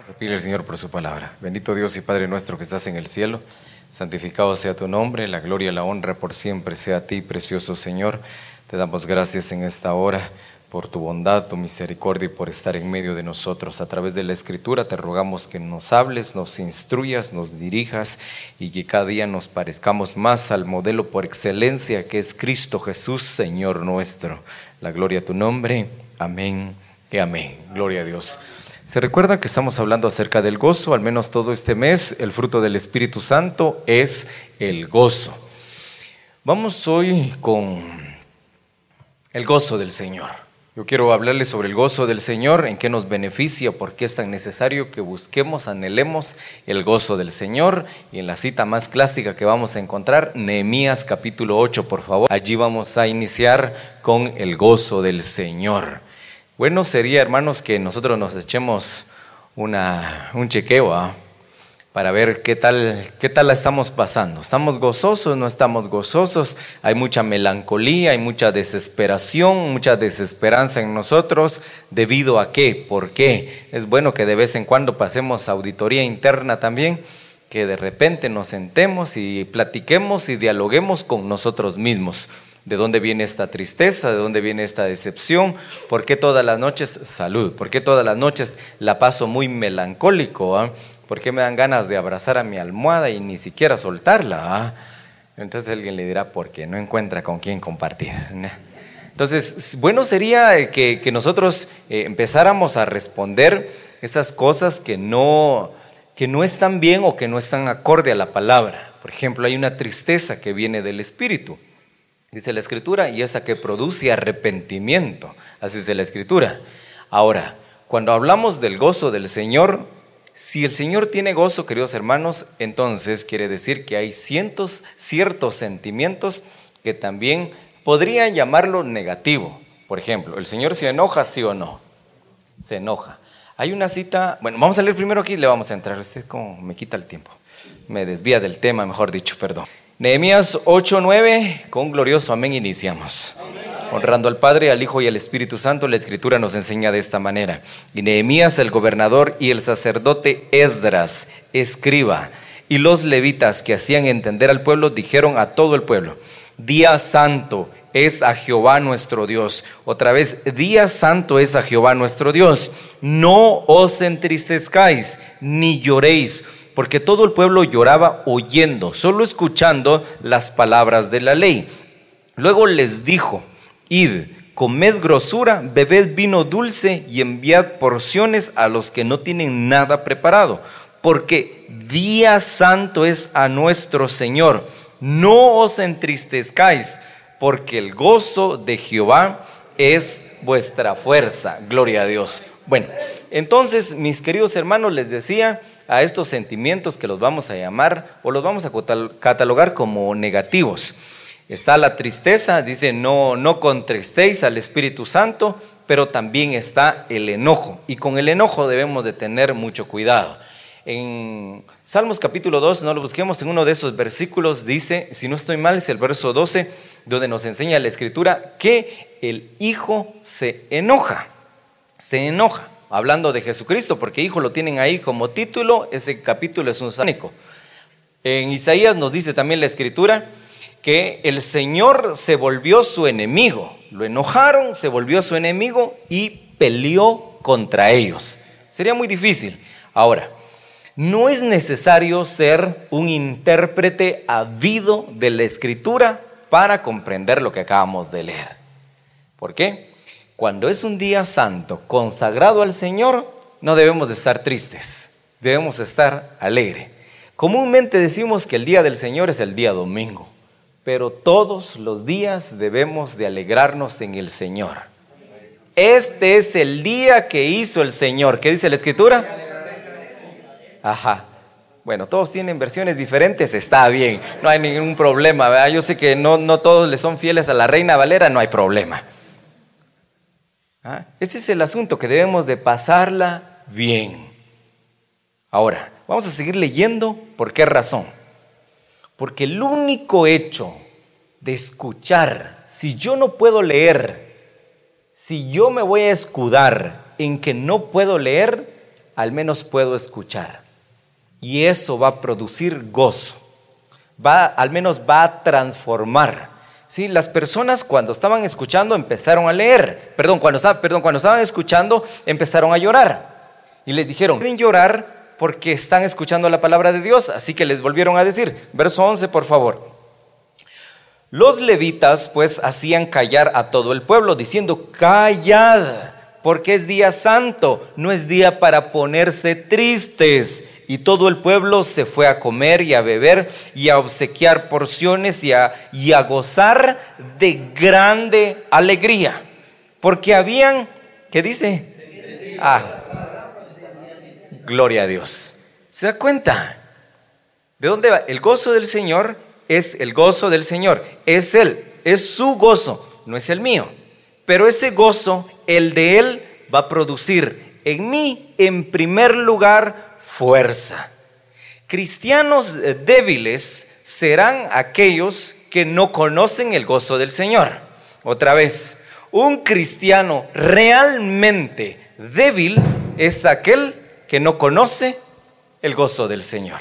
Vamos a Señor por su palabra. Bendito Dios y Padre nuestro que estás en el cielo, santificado sea tu nombre, la gloria y la honra por siempre sea a ti, precioso Señor. Te damos gracias en esta hora por tu bondad, tu misericordia y por estar en medio de nosotros. A través de la Escritura te rogamos que nos hables, nos instruyas, nos dirijas y que cada día nos parezcamos más al modelo por excelencia que es Cristo Jesús, Señor nuestro. La gloria a tu nombre. Amén y amén. Gloria a Dios. Se recuerda que estamos hablando acerca del gozo, al menos todo este mes, el fruto del Espíritu Santo es el gozo. Vamos hoy con el gozo del Señor. Yo quiero hablarles sobre el gozo del Señor, en qué nos beneficia, por qué es tan necesario que busquemos, anhelemos el gozo del Señor. Y en la cita más clásica que vamos a encontrar, Nehemías capítulo 8, por favor. Allí vamos a iniciar con el gozo del Señor. Bueno sería, hermanos, que nosotros nos echemos una, un chequeo ¿ah? para ver qué tal, qué tal la estamos pasando. ¿Estamos gozosos? ¿No estamos gozosos? Hay mucha melancolía, hay mucha desesperación, mucha desesperanza en nosotros. ¿Debido a qué? ¿Por qué? Es bueno que de vez en cuando pasemos auditoría interna también, que de repente nos sentemos y platiquemos y dialoguemos con nosotros mismos ¿De dónde viene esta tristeza? ¿De dónde viene esta decepción? ¿Por qué todas las noches, salud, por qué todas las noches la paso muy melancólico? Ah? ¿Por qué me dan ganas de abrazar a mi almohada y ni siquiera soltarla? Ah? Entonces alguien le dirá, porque no encuentra con quién compartir. Entonces, bueno sería que, nosotros eh, empezáramos a responder estas cosas que no, que no están bien o que no están acorde a la palabra. Por ejemplo, hay una tristeza que viene del espíritu. Dice la escritura, y esa que produce arrepentimiento. Así dice la escritura. Ahora, cuando hablamos del gozo del Señor, si el Señor tiene gozo, queridos hermanos, entonces quiere decir que hay cientos, ciertos sentimientos que también podrían llamarlo negativo. Por ejemplo, ¿el Señor se enoja, sí o no? Se enoja. Hay una cita, bueno, vamos a leer primero aquí le vamos a entrar. Usted como me quita el tiempo. Me desvía del tema, mejor dicho, perdón. Nehemías 8:9, con glorioso amén iniciamos. Honrando al Padre, al Hijo y al Espíritu Santo, la Escritura nos enseña de esta manera. Y Nehemías, el gobernador, y el sacerdote Esdras, escriba, y los levitas que hacían entender al pueblo, dijeron a todo el pueblo, Día santo es a Jehová nuestro Dios. Otra vez, día santo es a Jehová nuestro Dios. No os entristezcáis, ni lloréis porque todo el pueblo lloraba oyendo, solo escuchando las palabras de la ley. Luego les dijo, id, comed grosura, bebed vino dulce y enviad porciones a los que no tienen nada preparado, porque día santo es a nuestro Señor. No os entristezcáis, porque el gozo de Jehová es vuestra fuerza. Gloria a Dios. Bueno, entonces, mis queridos hermanos, les decía, a estos sentimientos que los vamos a llamar o los vamos a catalogar como negativos. Está la tristeza, dice, no, no contristéis al Espíritu Santo, pero también está el enojo. Y con el enojo debemos de tener mucho cuidado. En Salmos capítulo 2, no lo busquemos, en uno de esos versículos dice, si no estoy mal, es el verso 12, donde nos enseña la escritura que el Hijo se enoja, se enoja hablando de Jesucristo, porque hijo lo tienen ahí como título, ese capítulo es un sánico. En Isaías nos dice también la escritura que el Señor se volvió su enemigo, lo enojaron, se volvió su enemigo y peleó contra ellos. Sería muy difícil. Ahora, no es necesario ser un intérprete habido de la escritura para comprender lo que acabamos de leer. ¿Por qué? Cuando es un día santo, consagrado al Señor, no debemos de estar tristes, debemos estar alegres. Comúnmente decimos que el día del Señor es el día domingo, pero todos los días debemos de alegrarnos en el Señor. Este es el día que hizo el Señor. ¿Qué dice la Escritura? Ajá. Bueno, todos tienen versiones diferentes, está bien, no hay ningún problema. Yo sé que no, no todos le son fieles a la Reina Valera, no hay problema. ¿Ah? Ese es el asunto, que debemos de pasarla bien. Ahora, vamos a seguir leyendo. ¿Por qué razón? Porque el único hecho de escuchar, si yo no puedo leer, si yo me voy a escudar en que no puedo leer, al menos puedo escuchar. Y eso va a producir gozo. Va, al menos va a transformar. Sí, las personas cuando estaban escuchando empezaron a leer. Perdón, cuando, perdón, cuando estaban escuchando empezaron a llorar. Y les dijeron, pueden llorar porque están escuchando la palabra de Dios. Así que les volvieron a decir, verso 11 por favor. Los levitas pues hacían callar a todo el pueblo diciendo, callad, porque es día santo, no es día para ponerse tristes. Y todo el pueblo se fue a comer y a beber y a obsequiar porciones y a, gozar de grande alegría. Porque habían, ¿qué dice? Ah, gloria a Dios. ¿Se da cuenta? ¿De dónde va? El gozo del Señor es el gozo del Señor. Es Él, es su gozo, no es el mío. Pero ese gozo, el de Él, va a producir en mí, en primer lugar, fuerza. Cristianos débiles serán aquellos que no conocen el gozo del Señor. Otra vez, un cristiano realmente débil es aquel que no conoce el gozo del Señor.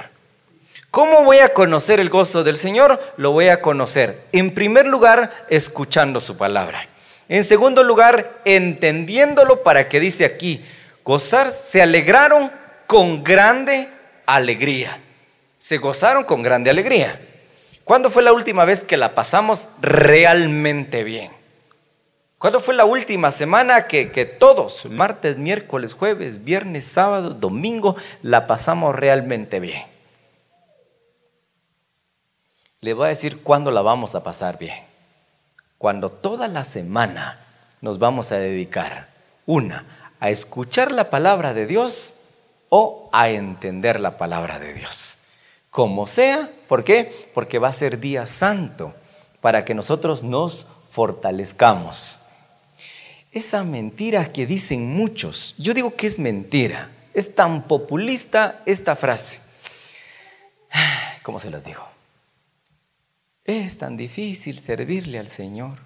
¿Cómo voy a conocer el gozo del Señor? Lo voy a conocer, en primer lugar, escuchando su palabra. En segundo lugar, entendiéndolo para que dice aquí, gozar, se alegraron con grande alegría. Se gozaron con grande alegría. ¿Cuándo fue la última vez que la pasamos realmente bien? ¿Cuándo fue la última semana que, que, todos, martes, miércoles, jueves, viernes, sábado, domingo, la pasamos realmente bien? Le voy a decir cuándo la vamos a pasar bien. Cuando toda la semana nos vamos a dedicar, una, a escuchar la palabra de Dios o a entender la palabra de Dios. Como sea, ¿por qué? Porque va a ser día santo para que nosotros nos fortalezcamos. Esa mentira que dicen muchos, yo digo que es mentira, es tan populista esta frase. ¿Cómo se las digo? Es tan difícil servirle al Señor.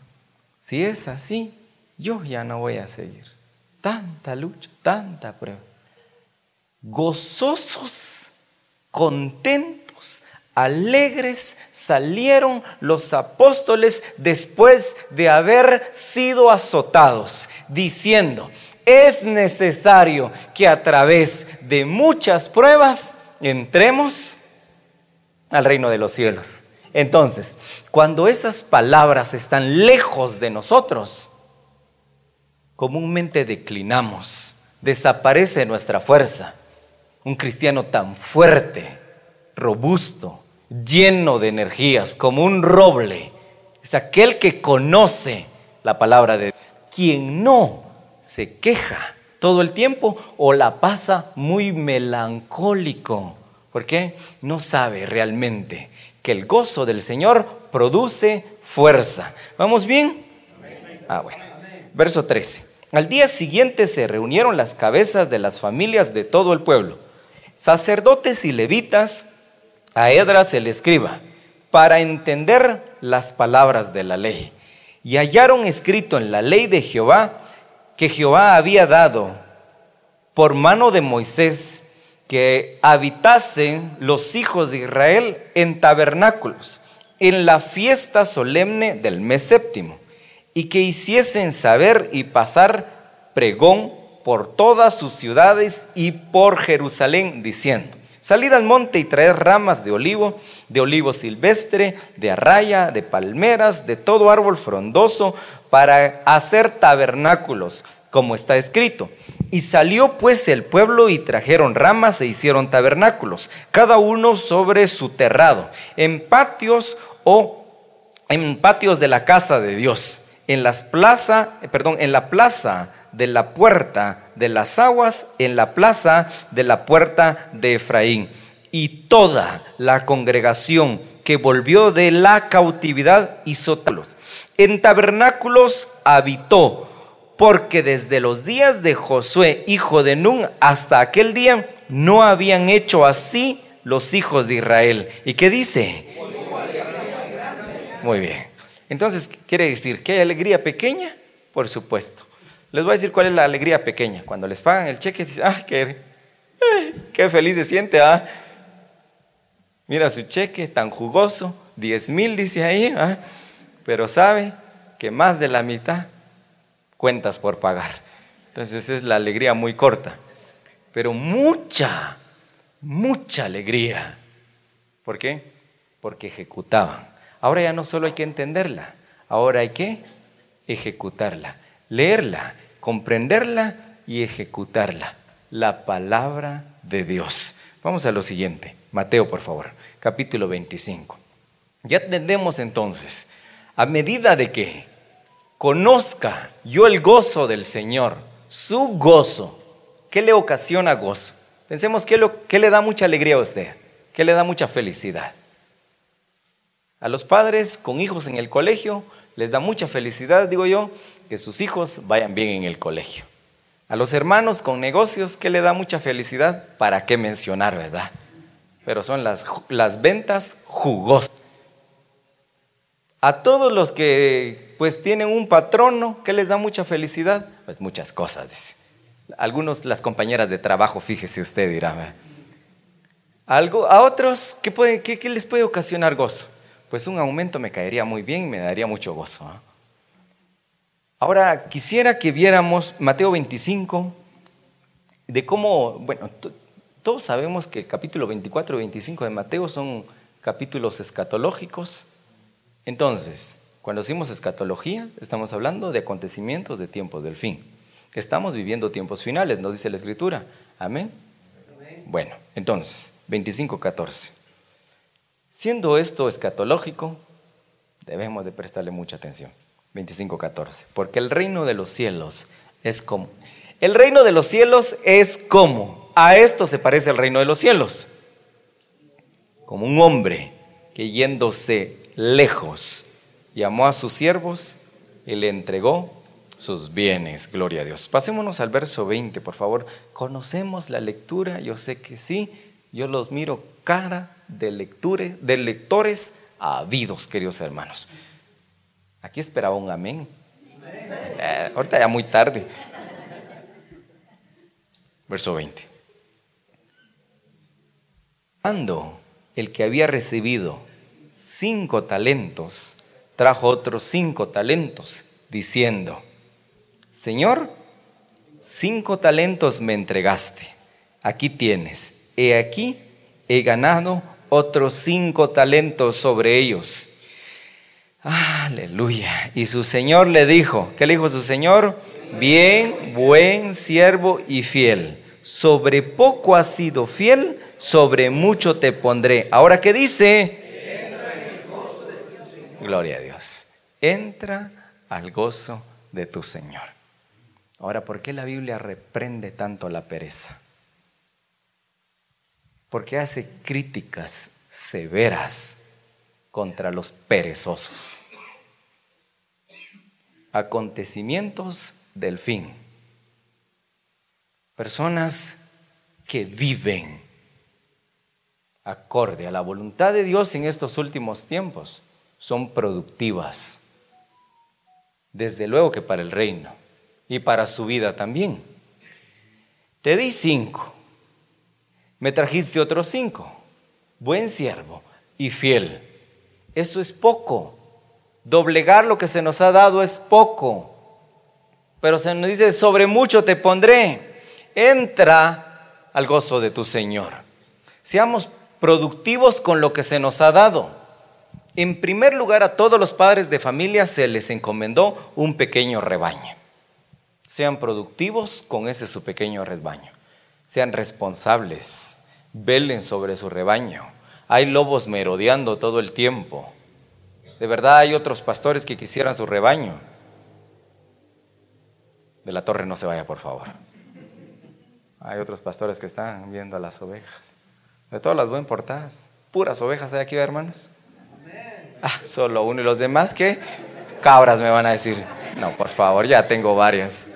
Si es así, yo ya no voy a seguir. Tanta lucha, tanta prueba. Gozosos, contentos, alegres salieron los apóstoles después de haber sido azotados, diciendo, es necesario que a través de muchas pruebas entremos al reino de los cielos. Entonces, cuando esas palabras están lejos de nosotros, comúnmente declinamos, desaparece nuestra fuerza. Un cristiano tan fuerte, robusto, lleno de energías, como un roble, es aquel que conoce la palabra de Dios. Quien no se queja todo el tiempo o la pasa muy melancólico. ¿Por qué? No sabe realmente que el gozo del Señor produce fuerza. ¿Vamos bien? Ah, bueno. Verso 13. Al día siguiente se reunieron las cabezas de las familias de todo el pueblo, sacerdotes y levitas, a Edras el escriba, para entender las palabras de la ley. Y hallaron escrito en la ley de Jehová que Jehová había dado por mano de Moisés que habitasen los hijos de Israel en tabernáculos, en la fiesta solemne del mes séptimo, y que hiciesen saber y pasar pregón por todas sus ciudades y por Jerusalén, diciendo, salid al monte y traed ramas de olivo, de olivo silvestre, de arraya, de palmeras, de todo árbol frondoso, para hacer tabernáculos, como está escrito. Y salió pues el pueblo y trajeron ramas e hicieron tabernáculos, cada uno sobre su terrado, en patios o en patios de la casa de Dios, en las plaza, perdón, en la plaza de la puerta de las aguas, en la plaza de la puerta de Efraín. Y toda la congregación que volvió de la cautividad hizo talos. En tabernáculos habitó porque desde los días de Josué, hijo de Nun, hasta aquel día, no habían hecho así los hijos de Israel. ¿Y qué dice? Muy bien. Entonces, ¿quiere decir que hay alegría pequeña? Por supuesto. Les voy a decir cuál es la alegría pequeña. Cuando les pagan el cheque, dicen, ah, qué, qué feliz se siente, ¿ah? Mira su cheque tan jugoso, 10 mil dice ahí, ¿ah? pero sabe que más de la mitad cuentas por pagar. Entonces es la alegría muy corta, pero mucha, mucha alegría. ¿Por qué? Porque ejecutaban. Ahora ya no solo hay que entenderla, ahora hay que ejecutarla, leerla, comprenderla y ejecutarla. La palabra de Dios. Vamos a lo siguiente. Mateo, por favor, capítulo 25. Ya entendemos entonces, a medida de que conozca yo el gozo del Señor, su gozo, ¿qué le ocasiona gozo? Pensemos, ¿qué, lo, qué le da mucha alegría a usted? ¿Qué le da mucha felicidad? A los padres con hijos en el colegio les da mucha felicidad, digo yo, que sus hijos vayan bien en el colegio. A los hermanos con negocios, ¿qué le da mucha felicidad? ¿Para qué mencionar, verdad? Pero son las, las ventas jugosas. A todos los que pues tienen un patrono, ¿qué les da mucha felicidad? Pues muchas cosas, dice. Algunos, las compañeras de trabajo, fíjese usted, dirá. Algo, a otros, ¿qué, puede, qué les puede ocasionar gozo? Pues un aumento me caería muy bien y me daría mucho gozo. ¿ah? Ahora quisiera que viéramos Mateo 25, de cómo, bueno, todos sabemos que el capítulo 24 y 25 de Mateo son capítulos escatológicos. Entonces, cuando decimos escatología, estamos hablando de acontecimientos de tiempos del fin. Estamos viviendo tiempos finales, nos dice la Escritura. Amén. Bueno, entonces, 25, 14. Siendo esto escatológico, debemos de prestarle mucha atención. 25.14. Porque el reino de los cielos es como. El reino de los cielos es como. A esto se parece el reino de los cielos. Como un hombre que yéndose lejos llamó a sus siervos y le entregó sus bienes. Gloria a Dios. Pasémonos al verso 20, por favor. ¿Conocemos la lectura? Yo sé que sí. Yo los miro cara de, lectores, de lectores habidos, queridos hermanos. Aquí esperaba un amén. Eh, ahorita ya muy tarde. Verso 20. Cuando el que había recibido cinco talentos trajo otros cinco talentos, diciendo, Señor, cinco talentos me entregaste, aquí tienes, he aquí, he ganado otros cinco talentos sobre ellos. Aleluya. Y su Señor le dijo, ¿qué le dijo su Señor? Bien, buen siervo y fiel. Sobre poco has sido fiel, sobre mucho te pondré. Ahora, ¿qué dice? Gloria a Dios. Entra al gozo de tu Señor. Ahora, ¿por qué la Biblia reprende tanto la pereza? Porque hace críticas severas contra los perezosos. Acontecimientos del fin. Personas que viven acorde a la voluntad de Dios en estos últimos tiempos son productivas. Desde luego que para el reino y para su vida también. Te di cinco me trajiste otros cinco. Buen siervo y fiel. Eso es poco. Doblegar lo que se nos ha dado es poco. Pero se nos dice, sobre mucho te pondré. Entra al gozo de tu Señor. Seamos productivos con lo que se nos ha dado. En primer lugar, a todos los padres de familia se les encomendó un pequeño rebaño. Sean productivos con ese su pequeño rebaño sean responsables, velen sobre su rebaño. Hay lobos merodeando todo el tiempo. De verdad hay otros pastores que quisieran su rebaño. De la torre no se vaya, por favor. Hay otros pastores que están viendo a las ovejas. De todas las buen portadas. Puras ovejas hay aquí, hermanos. Ah, solo uno y los demás que cabras me van a decir. No, por favor, ya tengo varias.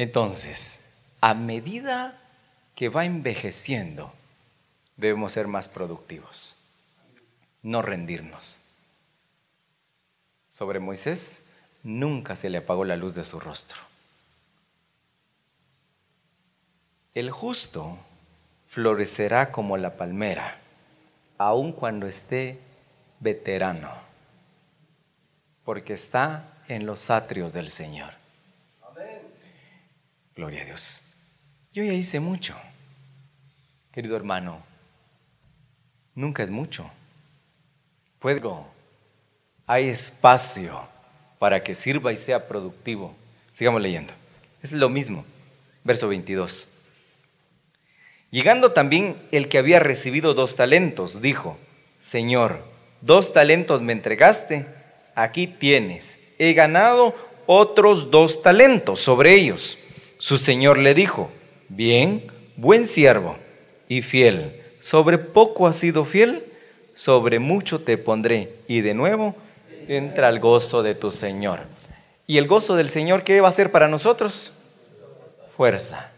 Entonces, a medida que va envejeciendo, debemos ser más productivos, no rendirnos. Sobre Moisés, nunca se le apagó la luz de su rostro. El justo florecerá como la palmera, aun cuando esté veterano, porque está en los atrios del Señor. Gloria a Dios. Yo ya hice mucho, querido hermano. Nunca es mucho. Puedo. Hay espacio para que sirva y sea productivo. Sigamos leyendo. Es lo mismo. Verso 22. Llegando también el que había recibido dos talentos, dijo, Señor, dos talentos me entregaste, aquí tienes. He ganado otros dos talentos sobre ellos. Su Señor le dijo, bien, buen siervo y fiel, sobre poco has sido fiel, sobre mucho te pondré. Y de nuevo, entra al gozo de tu Señor. ¿Y el gozo del Señor qué va a ser para nosotros? Fuerza,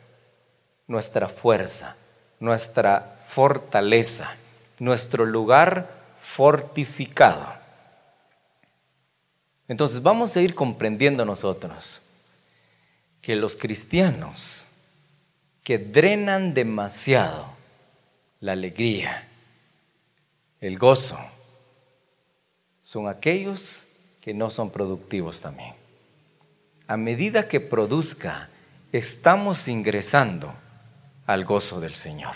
nuestra fuerza, nuestra fortaleza, nuestro lugar fortificado. Entonces vamos a ir comprendiendo nosotros que los cristianos que drenan demasiado la alegría, el gozo, son aquellos que no son productivos también. A medida que produzca, estamos ingresando al gozo del Señor.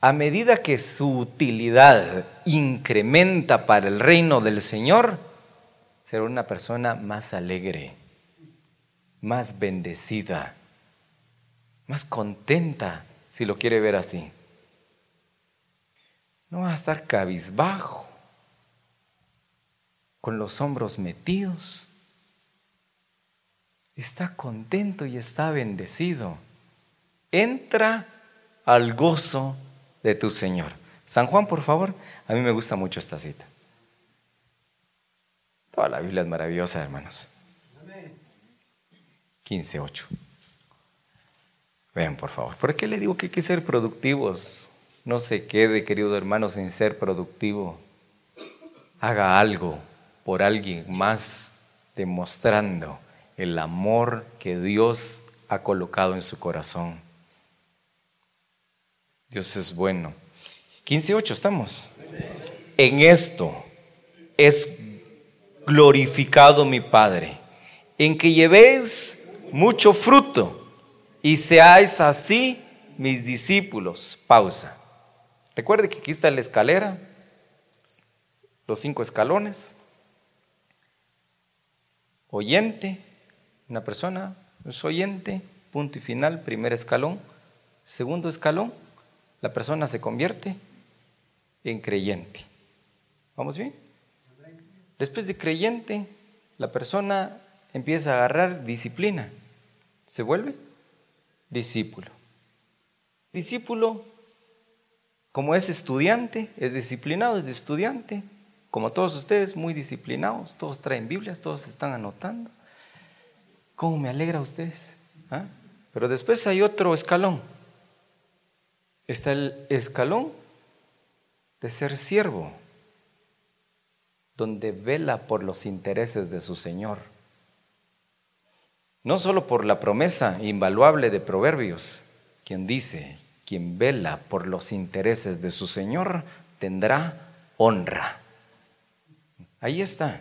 A medida que su utilidad incrementa para el reino del Señor, será una persona más alegre, más bendecida, más contenta, si lo quiere ver así. No va a estar cabizbajo, con los hombros metidos. Está contento y está bendecido. Entra al gozo de tu Señor. San Juan, por favor, a mí me gusta mucho esta cita. Toda la Biblia es maravillosa, hermanos. 15.8. Vean, por favor. ¿Por qué le digo que hay que ser productivos? No se quede, querido hermano, sin ser productivo. Haga algo por alguien más, demostrando el amor que Dios ha colocado en su corazón. Dios es bueno. 15.8, ¿estamos? En esto es glorificado mi Padre, en que llevéis mucho fruto y seáis así mis discípulos. Pausa. Recuerde que aquí está la escalera, los cinco escalones. Oyente, una persona es oyente, punto y final, primer escalón. Segundo escalón, la persona se convierte en creyente. ¿Vamos bien? Después de creyente, la persona empieza a agarrar disciplina. ¿Se vuelve? Discípulo. Discípulo, como es estudiante, es disciplinado, es estudiante, como todos ustedes, muy disciplinados, todos traen Biblias, todos están anotando. ¿Cómo me alegra a ustedes? ¿Ah? Pero después hay otro escalón. Está el escalón de ser siervo, donde vela por los intereses de su Señor. No solo por la promesa invaluable de Proverbios, quien dice, quien vela por los intereses de su Señor tendrá honra. Ahí está.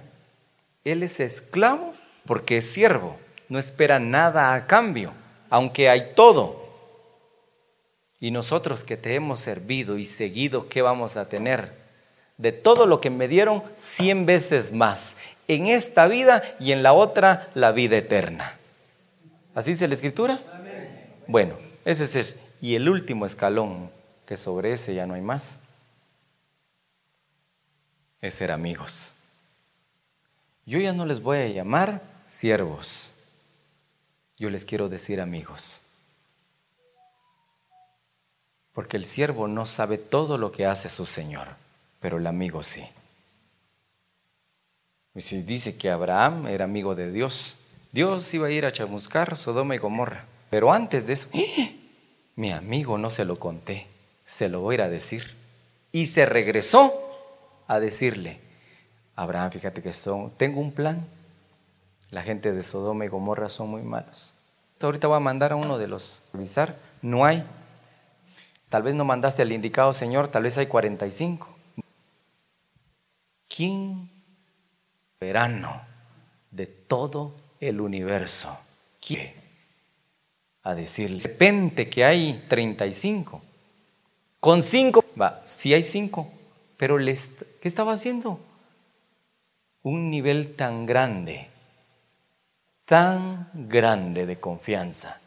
Él es esclavo porque es siervo, no espera nada a cambio, aunque hay todo. Y nosotros que te hemos servido y seguido, ¿qué vamos a tener? de todo lo que me dieron cien veces más, en esta vida y en la otra la vida eterna. ¿Así dice la escritura? Bueno, ese es el, y el último escalón, que sobre ese ya no hay más, es ser amigos. Yo ya no les voy a llamar siervos, yo les quiero decir amigos. Porque el siervo no sabe todo lo que hace su Señor pero el amigo sí. Y si dice que Abraham era amigo de Dios, Dios iba a ir a chamuscar Sodoma y Gomorra. Pero antes de eso, ¡eh! mi amigo no se lo conté, se lo voy a ir a decir. Y se regresó a decirle, Abraham, fíjate que tengo un plan, La gente de Sodoma y Gomorra son muy malos. Ahorita voy a mandar a uno de los revisar. No hay. Tal vez no mandaste al indicado Señor, tal vez hay 45. ¿Quién verano de todo el universo quiere a decirle, de repente que hay 35, con 5, va, sí hay 5, pero les, ¿qué estaba haciendo? Un nivel tan grande, tan grande de confianza.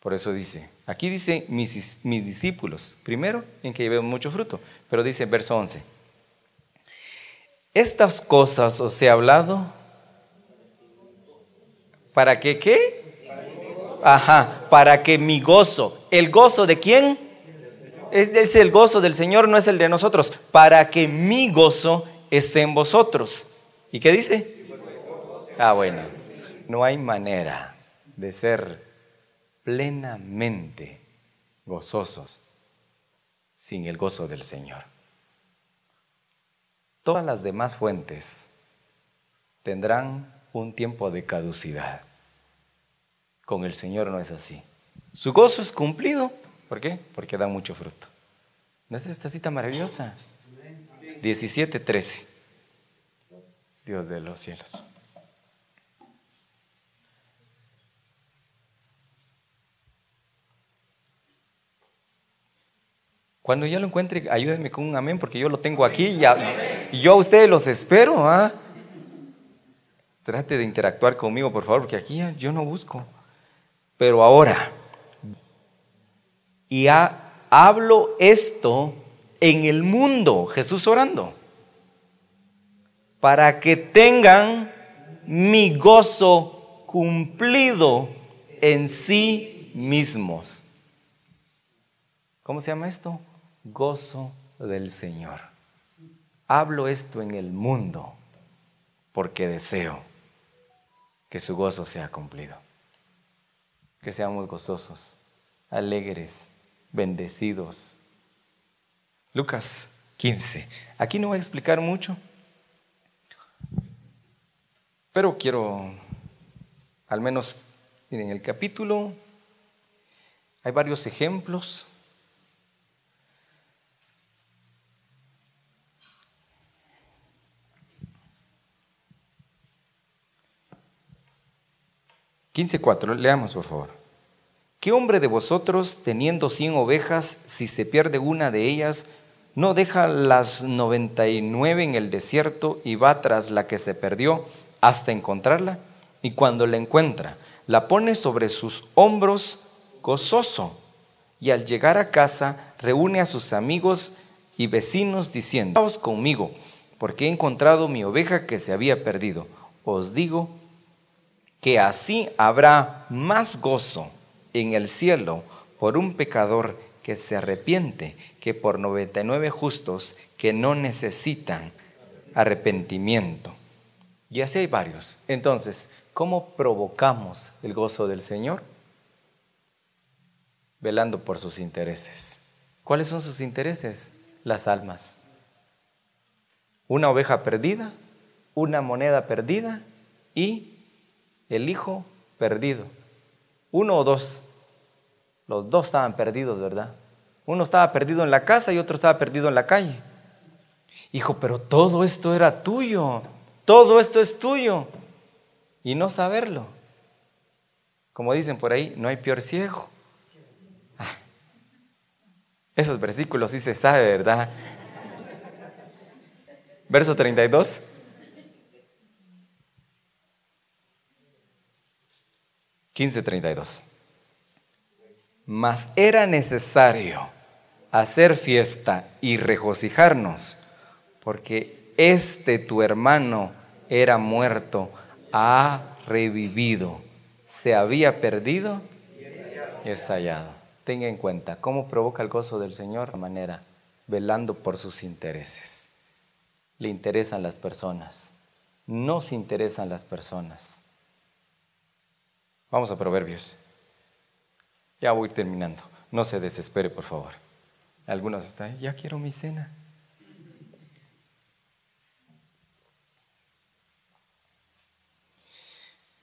Por eso dice, aquí dice mis, mis discípulos, primero en que lleven mucho fruto, pero dice verso 11, estas cosas os he hablado para que qué? Ajá, para que mi gozo, ¿el gozo de quién? Es, el gozo del Señor, no es el de nosotros. Para que mi gozo esté en vosotros. ¿Y qué dice? Ah, bueno, no hay manera de ser plenamente gozosos sin el gozo del Señor. Todas las demás fuentes tendrán un tiempo de caducidad. Con el Señor no es así. Su gozo es cumplido. ¿Por qué? Porque da mucho fruto. ¿No es esta cita maravillosa? 17, 13. Dios de los cielos. Cuando ya lo encuentre, ayúdenme con un amén, porque yo lo tengo aquí y yo a ustedes los espero. ¿ah? Trate de interactuar conmigo, por favor, porque aquí yo no busco. Pero ahora, y hablo esto en el mundo, Jesús orando, para que tengan mi gozo cumplido en sí mismos. ¿Cómo se llama esto? Gozo del Señor. Hablo esto en el mundo porque deseo que su gozo sea cumplido. Que seamos gozosos, alegres, bendecidos. Lucas 15. Aquí no voy a explicar mucho, pero quiero, al menos, en el capítulo hay varios ejemplos 15.4, leamos por favor. ¿Qué hombre de vosotros, teniendo cien ovejas, si se pierde una de ellas, no deja las noventa y nueve en el desierto y va tras la que se perdió hasta encontrarla? Y cuando la encuentra, la pone sobre sus hombros gozoso. Y al llegar a casa, reúne a sus amigos y vecinos diciendo, Vamos conmigo, porque he encontrado mi oveja que se había perdido. Os digo que así habrá más gozo en el cielo por un pecador que se arrepiente que por 99 justos que no necesitan arrepentimiento. Y así hay varios. Entonces, ¿cómo provocamos el gozo del Señor? Velando por sus intereses. ¿Cuáles son sus intereses? Las almas. Una oveja perdida, una moneda perdida y el hijo perdido. Uno o dos. Los dos estaban perdidos, ¿verdad? Uno estaba perdido en la casa y otro estaba perdido en la calle. Hijo, pero todo esto era tuyo. Todo esto es tuyo. Y no saberlo. Como dicen por ahí, no hay peor ciego. Ah, esos versículos sí se sabe, ¿verdad? Verso 32. 15:32. Mas era necesario hacer fiesta y regocijarnos, porque este tu hermano era muerto, ha revivido, se había perdido y es hallado. Tenga en cuenta cómo provoca el gozo del Señor de manera velando por sus intereses. Le interesan las personas, no se interesan las personas Vamos a Proverbios. Ya voy terminando. No se desespere, por favor. Algunos están, ya quiero mi cena.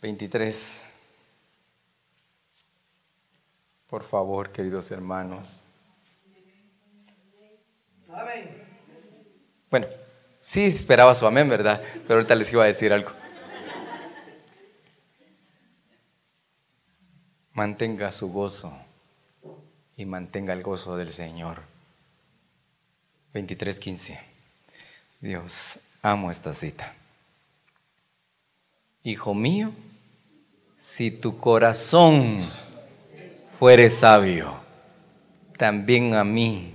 23. Por favor, queridos hermanos. Bueno, sí esperaba su amén, ¿verdad? Pero ahorita les iba a decir algo. Mantenga su gozo y mantenga el gozo del Señor. 23:15. Dios, amo esta cita. Hijo mío, si tu corazón fuere sabio, también a mí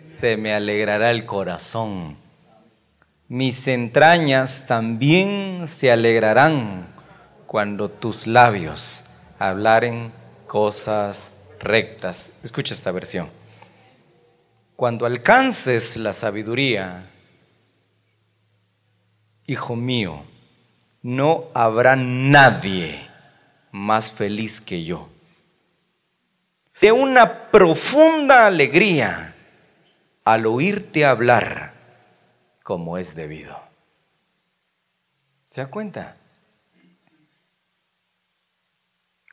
se me alegrará el corazón. Mis entrañas también se alegrarán cuando tus labios hablaren cosas rectas. Escucha esta versión. Cuando alcances la sabiduría, hijo mío, no habrá nadie más feliz que yo. De una profunda alegría al oírte hablar como es debido. ¿Se da cuenta?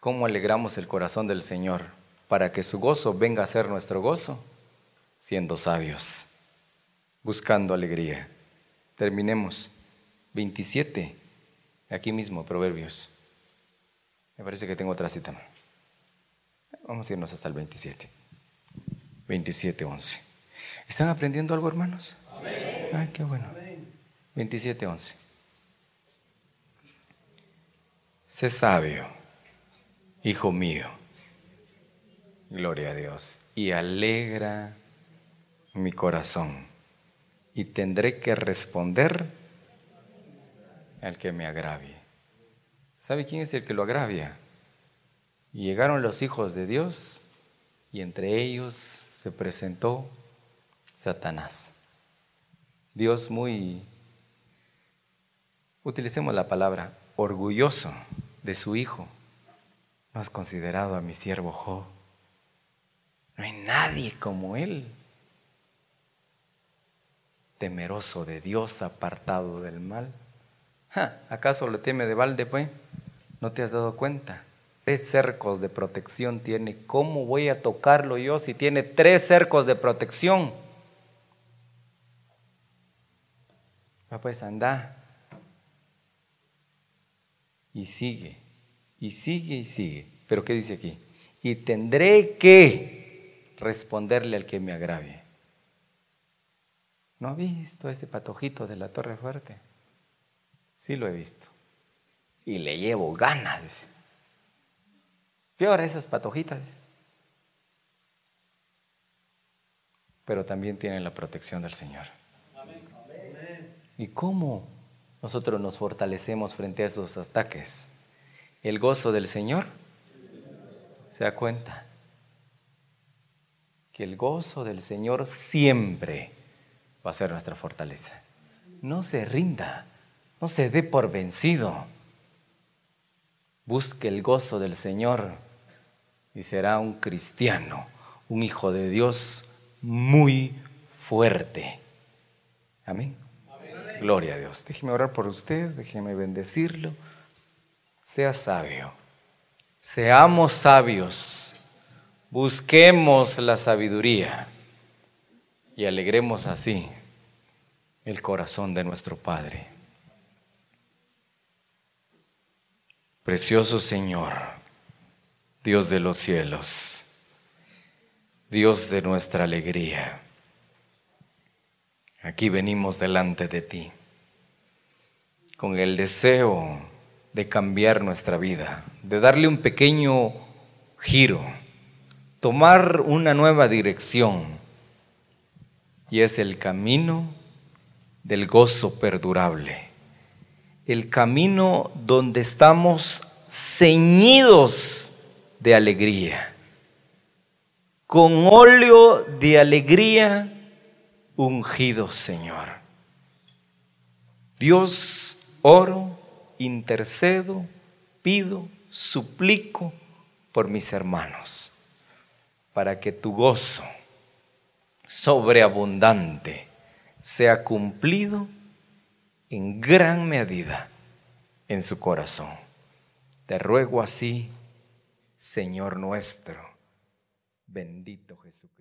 ¿Cómo alegramos el corazón del Señor para que su gozo venga a ser nuestro gozo? Siendo sabios, buscando alegría. Terminemos. 27, aquí mismo, Proverbios. Me parece que tengo otra cita. Vamos a irnos hasta el 27. 27, 11. ¿Están aprendiendo algo, hermanos? Amén. Ay, qué bueno. 27, 11. Sé sabio, hijo mío. Gloria a Dios. Y alegra mi corazón. Y tendré que responder al que me agravie. ¿Sabe quién es el que lo agravia? Y llegaron los hijos de Dios y entre ellos se presentó Satanás. Dios muy, utilicemos la palabra, orgulloso de su hijo, más considerado a mi siervo Job. No hay nadie como él, temeroso de Dios, apartado del mal. ¿Acaso lo teme de balde, pues? ¿No te has dado cuenta? Tres cercos de protección tiene. ¿Cómo voy a tocarlo yo si tiene tres cercos de protección? Va pues anda. Y sigue, y sigue, y sigue. Pero ¿qué dice aquí? Y tendré que responderle al que me agravie. ¿No ha visto ese patojito de la Torre Fuerte? Sí lo he visto. Y le llevo ganas. Peor esas patojitas. Pero también tienen la protección del Señor. ¿Y cómo nosotros nos fortalecemos frente a esos ataques? El gozo del Señor se da cuenta que el gozo del Señor siempre va a ser nuestra fortaleza. No se rinda. No se dé por vencido. Busque el gozo del Señor y será un cristiano, un hijo de Dios muy fuerte. Amén. Gloria a Dios. Déjeme orar por usted, déjeme bendecirlo. Sea sabio. Seamos sabios. Busquemos la sabiduría y alegremos así el corazón de nuestro Padre. Precioso Señor, Dios de los cielos, Dios de nuestra alegría, aquí venimos delante de ti con el deseo de cambiar nuestra vida, de darle un pequeño giro, tomar una nueva dirección, y es el camino del gozo perdurable. El camino donde estamos ceñidos de alegría, con óleo de alegría ungido, Señor. Dios, oro, intercedo, pido, suplico por mis hermanos, para que tu gozo sobreabundante sea cumplido en gran medida en su corazón. Te ruego así, Señor nuestro, bendito Jesucristo.